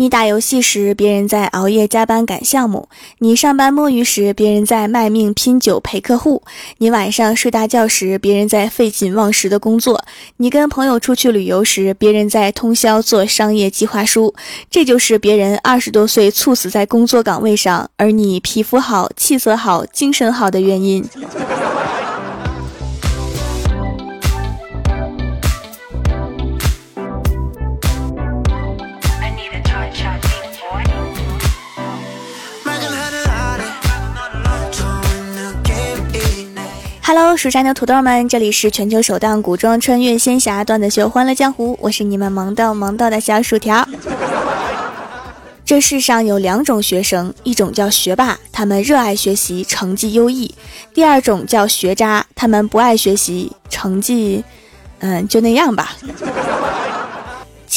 你打游戏时，别人在熬夜加班赶项目；你上班摸鱼时，别人在卖命拼酒陪客户；你晚上睡大觉时，别人在废寝忘食的工作；你跟朋友出去旅游时，别人在通宵做商业计划书。这就是别人二十多岁猝死在工作岗位上，而你皮肤好、气色好、精神好的原因。Hello，蜀山的土豆们，这里是全球首档古装穿越仙侠段子秀《欢乐江湖》，我是你们萌逗萌逗的小薯条。这世上有两种学生，一种叫学霸，他们热爱学习，成绩优异；第二种叫学渣，他们不爱学习，成绩，嗯，就那样吧。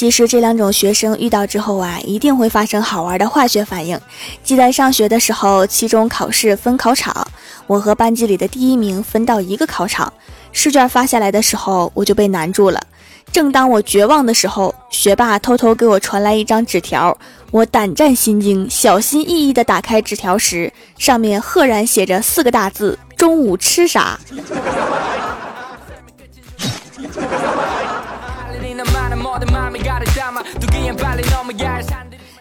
其实这两种学生遇到之后啊，一定会发生好玩的化学反应。记得上学的时候，期中考试分考场，我和班级里的第一名分到一个考场。试卷发下来的时候，我就被难住了。正当我绝望的时候，学霸偷偷给我传来一张纸条。我胆战心惊，小心翼翼地打开纸条时，上面赫然写着四个大字：中午吃啥？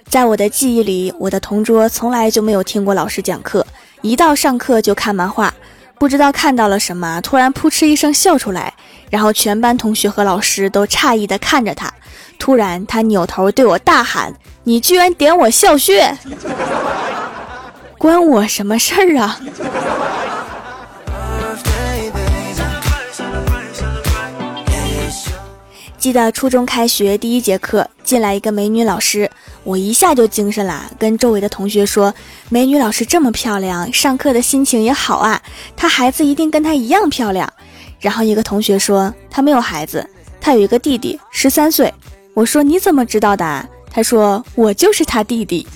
在我的记忆里，我的同桌从来就没有听过老师讲课，一到上课就看漫画，不知道看到了什么，突然扑哧一声笑出来，然后全班同学和老师都诧异地看着他。突然，他扭头对我大喊：“你居然点我笑穴，关我什么事儿啊？”记得初中开学第一节课，进来一个美女老师，我一下就精神了，跟周围的同学说：“美女老师这么漂亮，上课的心情也好啊，她孩子一定跟她一样漂亮。”然后一个同学说：“她没有孩子，她有一个弟弟，十三岁。”我说：“你怎么知道的？”他说：“我就是他弟弟。”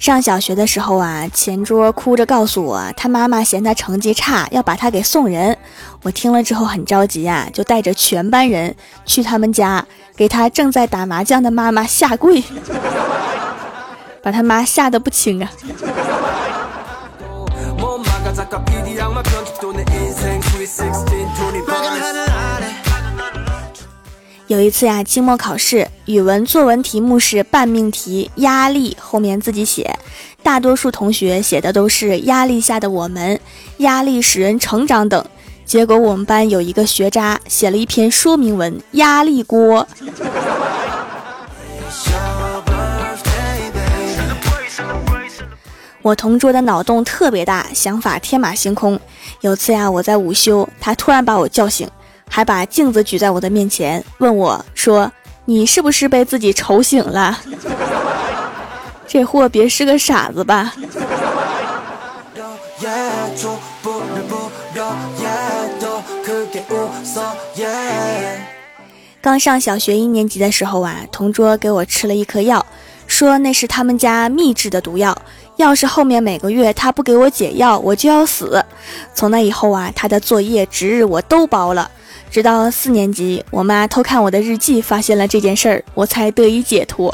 上小学的时候啊，前桌哭着告诉我，他妈妈嫌他成绩差，要把他给送人。我听了之后很着急啊，就带着全班人去他们家，给他正在打麻将的妈妈下跪，把他妈吓得不轻啊。有一次呀，期末考试语文作文题目是半命题，压力后面自己写。大多数同学写的都是压力下的我们，压力使人成长等。结果我们班有一个学渣写了一篇说明文，压力锅。我同桌的脑洞特别大，想法天马行空。有次呀，我在午休，他突然把我叫醒。还把镜子举在我的面前，问我说：“你是不是被自己丑醒了？这货别是个傻子吧？”刚上小学一年级的时候啊，同桌给我吃了一颗药，说那是他们家秘制的毒药，要是后面每个月他不给我解药，我就要死。从那以后啊，他的作业、值日我都包了。直到四年级，我妈偷看我的日记，发现了这件事儿，我才得以解脱。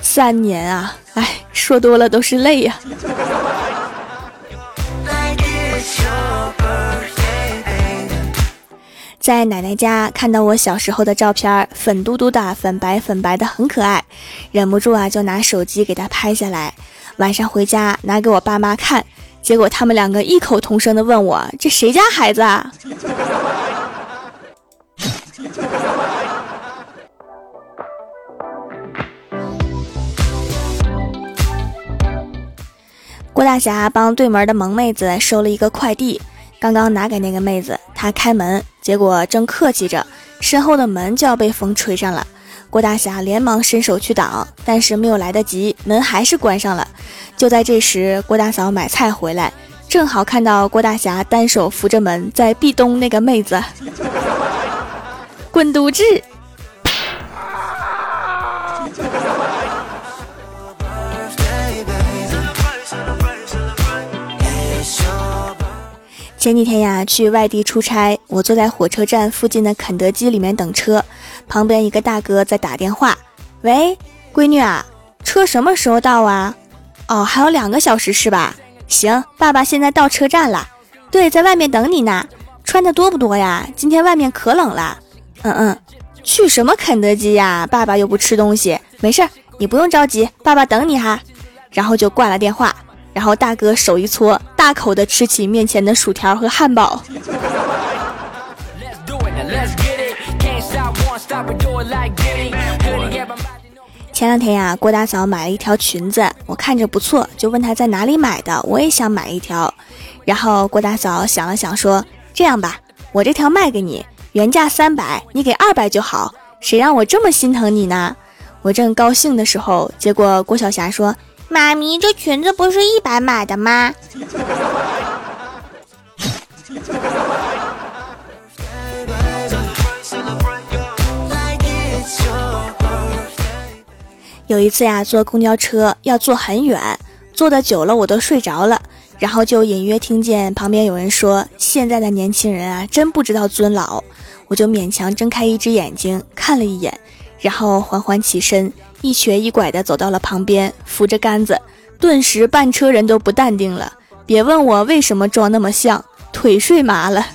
三年啊，哎，说多了都是泪呀。在奶奶家看到我小时候的照片，粉嘟嘟的，粉白粉白的，很可爱，忍不住啊，就拿手机给她拍下来，晚上回家拿给我爸妈看。结果他们两个异口同声的问我：“这谁家孩子啊？”郭大侠帮对门的萌妹子收了一个快递，刚刚拿给那个妹子，她开门，结果正客气着，身后的门就要被风吹上了。郭大侠连忙伸手去挡，但是没有来得及，门还是关上了。就在这时，郭大嫂买菜回来，正好看到郭大侠单手扶着门在壁咚那个妹子，滚犊子！前几天呀，去外地出差，我坐在火车站附近的肯德基里面等车，旁边一个大哥在打电话：“喂，闺女啊，车什么时候到啊？哦，还有两个小时是吧？行，爸爸现在到车站了，对，在外面等你呢。穿的多不多呀？今天外面可冷了。嗯嗯，去什么肯德基呀？爸爸又不吃东西，没事儿，你不用着急，爸爸等你哈。然后就挂了电话。”然后大哥手一搓，大口的吃起面前的薯条和汉堡。前两天呀，郭大嫂买了一条裙子，我看着不错，就问她在哪里买的，我也想买一条。然后郭大嫂想了想说：“这样吧，我这条卖给你，原价三百，你给二百就好。谁让我这么心疼你呢？”我正高兴的时候，结果郭晓霞说。妈咪，这裙子不是一百买的吗？有一次呀，坐公交车要坐很远，坐的久了我都睡着了，然后就隐约听见旁边有人说：“现在的年轻人啊，真不知道尊老。”我就勉强睁开一只眼睛看了一眼，然后缓缓起身。一瘸一拐地走到了旁边，扶着杆子，顿时半车人都不淡定了。别问我为什么装那么像，腿睡麻了。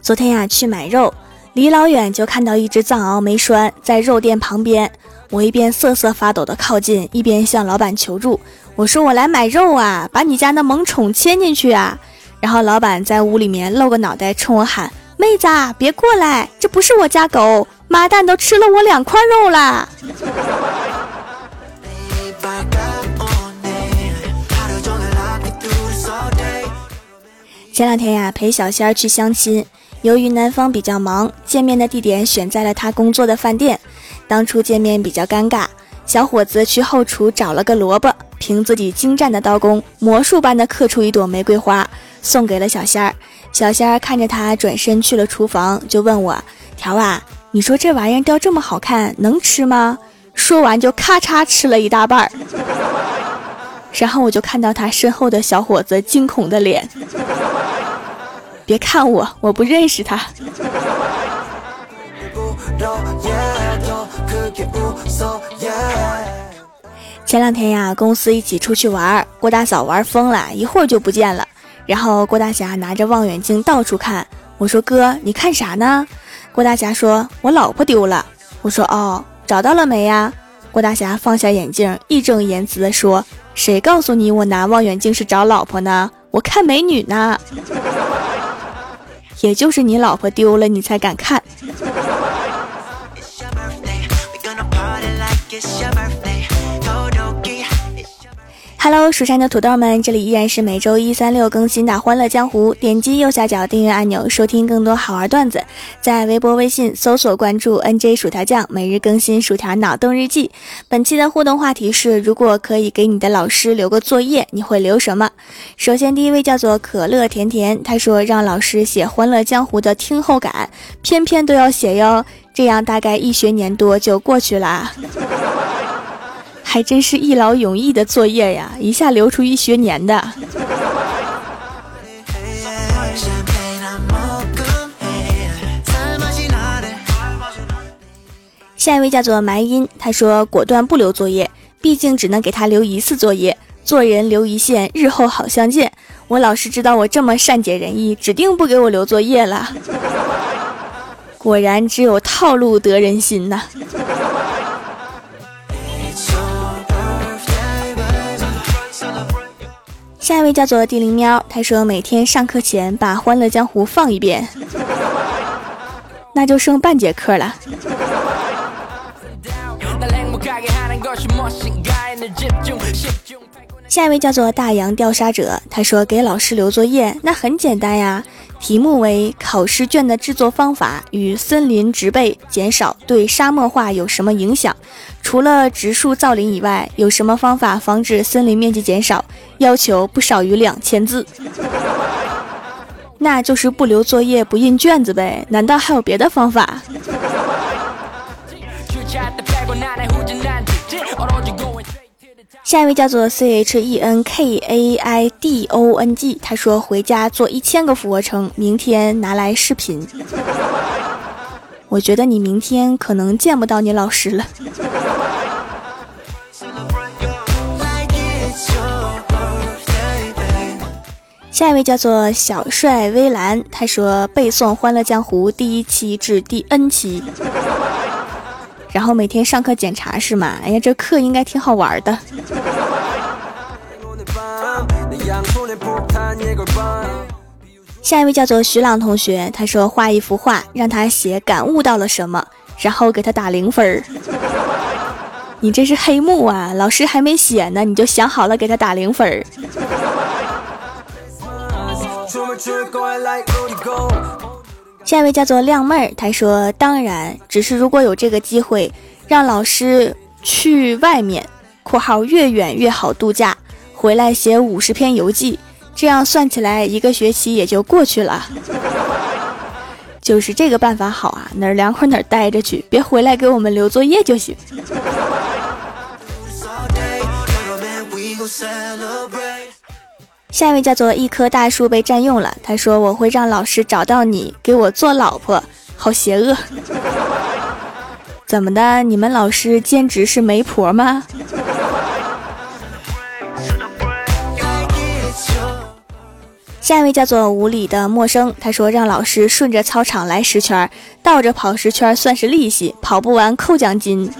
昨天呀，去买肉，离老远就看到一只藏獒没拴在肉店旁边。我一边瑟瑟发抖地靠近，一边向老板求助：“我说我来买肉啊，把你家那萌宠牵进去啊。”然后老板在屋里面露个脑袋，冲我喊：“妹子，别过来，这不是我家狗，妈蛋都吃了我两块肉了。”前两天呀，陪小仙儿去相亲，由于男方比较忙，见面的地点选在了他工作的饭店。当初见面比较尴尬，小伙子去后厨找了个萝卜，凭自己精湛的刀工，魔术般的刻出一朵玫瑰花。送给了小仙儿，小仙儿看着他转身去了厨房，就问我：“条啊，你说这玩意儿雕这么好看，能吃吗？”说完就咔嚓吃了一大半儿。然后我就看到他身后的小伙子惊恐的脸。别看我，我不认识他。前两天呀，公司一起出去玩，郭大嫂玩疯了，一会儿就不见了。然后郭大侠拿着望远镜到处看，我说哥，你看啥呢？郭大侠说，我老婆丢了。我说哦，找到了没呀？郭大侠放下眼镜，义正言辞地说，谁告诉你我拿望远镜是找老婆呢？我看美女呢。也就是你老婆丢了，你才敢看。Hello，蜀山的土豆们，这里依然是每周一、三、六更新的《欢乐江湖》。点击右下角订阅按钮，收听更多好玩段子。在微博、微信搜索关注 “nj 薯条酱”，每日更新薯条脑洞日记。本期的互动话题是：如果可以给你的老师留个作业，你会留什么？首先，第一位叫做可乐甜甜，他说让老师写《欢乐江湖》的听后感，篇篇都要写哟，这样大概一学年多就过去了。还真是一劳永逸的作业呀，一下留出一学年的。下一位叫做埋音，他说果断不留作业，毕竟只能给他留一次作业。做人留一线，日后好相见。我老师知道我这么善解人意，指定不给我留作业了。果然，只有套路得人心呐。下一位叫做地灵喵，他说每天上课前把《欢乐江湖》放一遍，那就剩半节课了。下一位叫做大洋调沙者，他说给老师留作业，那很简单呀。题目为考试卷的制作方法与森林植被减少对沙漠化有什么影响？除了植树造林以外，有什么方法防止森林面积减少？要求不少于两千字。那就是不留作业、不印卷子呗？难道还有别的方法？下一位叫做 C H E N K A I D O N G，他说回家做一千个俯卧撑，明天拿来视频。我觉得你明天可能见不到你老师了。下一位叫做小帅微蓝，他说背诵《欢乐江湖》第一期至第 N 期，然后每天上课检查是吗？哎呀，这课应该挺好玩的。下一位叫做徐朗同学，他说画一幅画，让他写感悟到了什么，然后给他打零分儿。你这是黑幕啊！老师还没写呢，你就想好了给他打零分儿。下一位叫做靓妹儿，她说：“当然，只是如果有这个机会，让老师去外面（括号越远越好度假）回来写五十篇游记，这样算起来一个学期也就过去了。就是这个办法好啊，哪儿凉快哪儿待着去，别回来给我们留作业就行。”下一位叫做一棵大树被占用了，他说我会让老师找到你给我做老婆，好邪恶。怎么的？你们老师兼职是媒婆吗？下一位叫做无理的陌生，他说让老师顺着操场来十圈，倒着跑十圈算是利息，跑不完扣奖金。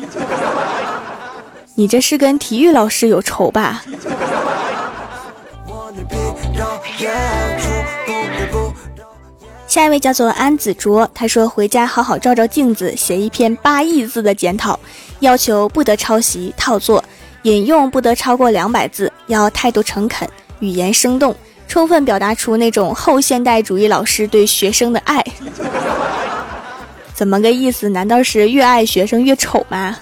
你这是跟体育老师有仇吧？下一位叫做安子卓，他说回家好好照照镜子，写一篇八亿字的检讨，要求不得抄袭套作，引用不得超过两百字，要态度诚恳，语言生动，充分表达出那种后现代主义老师对学生的爱。怎么个意思？难道是越爱学生越丑吗？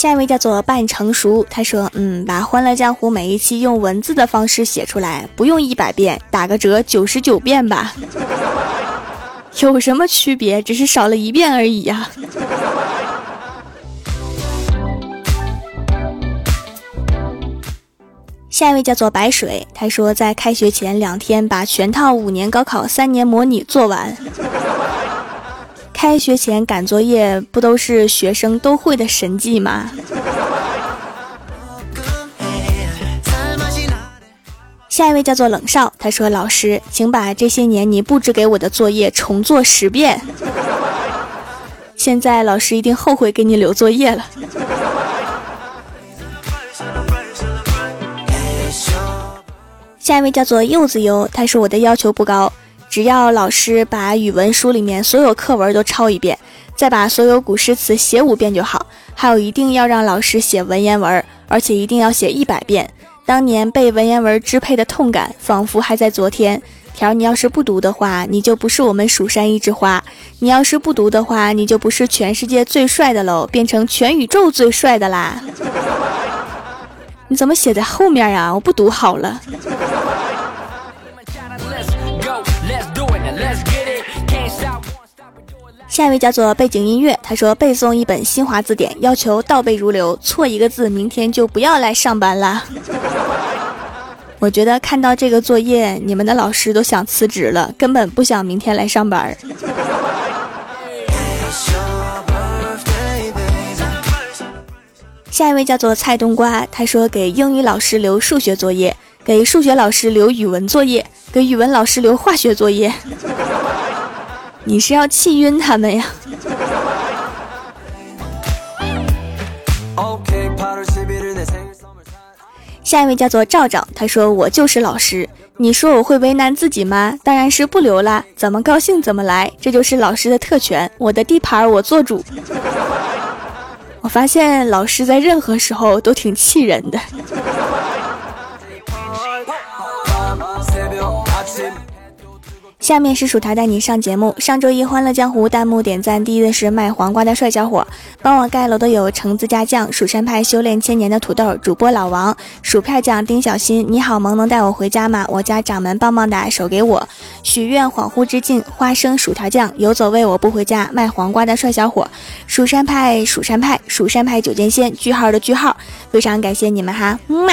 下一位叫做半成熟，他说：“嗯，把《欢乐江湖》每一期用文字的方式写出来，不用一百遍，打个折九十九遍吧。有什么区别？只是少了一遍而已呀。”下一位叫做白水，他说在开学前两天把全套五年高考三年模拟做完。开学前赶作业不都是学生都会的神技吗？下一位叫做冷少，他说：“老师，请把这些年你布置给我的作业重做十遍。”现在老师一定后悔给你留作业了。下一位叫做柚子油，他说：“我的要求不高。”只要老师把语文书里面所有课文都抄一遍，再把所有古诗词写五遍就好。还有，一定要让老师写文言文，而且一定要写一百遍。当年被文言文支配的痛感，仿佛还在昨天。条，你要是不读的话，你就不是我们蜀山一枝花；你要是不读的话，你就不是全世界最帅的喽，变成全宇宙最帅的啦。你怎么写在后面呀？我不读好了。下一位叫做背景音乐，他说背诵一本新华字典，要求倒背如流，错一个字，明天就不要来上班了。我觉得看到这个作业，你们的老师都想辞职了，根本不想明天来上班。下一位叫做蔡冬瓜，他说给英语老师留数学作业，给数学老师留语文作业，给语文老师留化学作业。你是要气晕他们呀？下一位叫做赵赵，他说我就是老师，你说我会为难自己吗？当然是不留啦，怎么高兴怎么来，这就是老师的特权，我的地盘我做主。我发现老师在任何时候都挺气人的。下面是薯条带你上节目。上周一《欢乐江湖》弹幕点赞第一的是卖黄瓜的帅小伙，帮我盖楼的有橙子家酱、蜀山派修炼千年的土豆、主播老王、薯片酱丁小新。你好萌，能带我回家吗？我家掌门棒棒哒，手给我。许愿恍惚之境，花生薯条酱游走为我不回家。卖黄瓜的帅小伙，蜀山派蜀山派蜀山派九剑仙句号的句号，非常感谢你们哈，么么。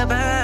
your body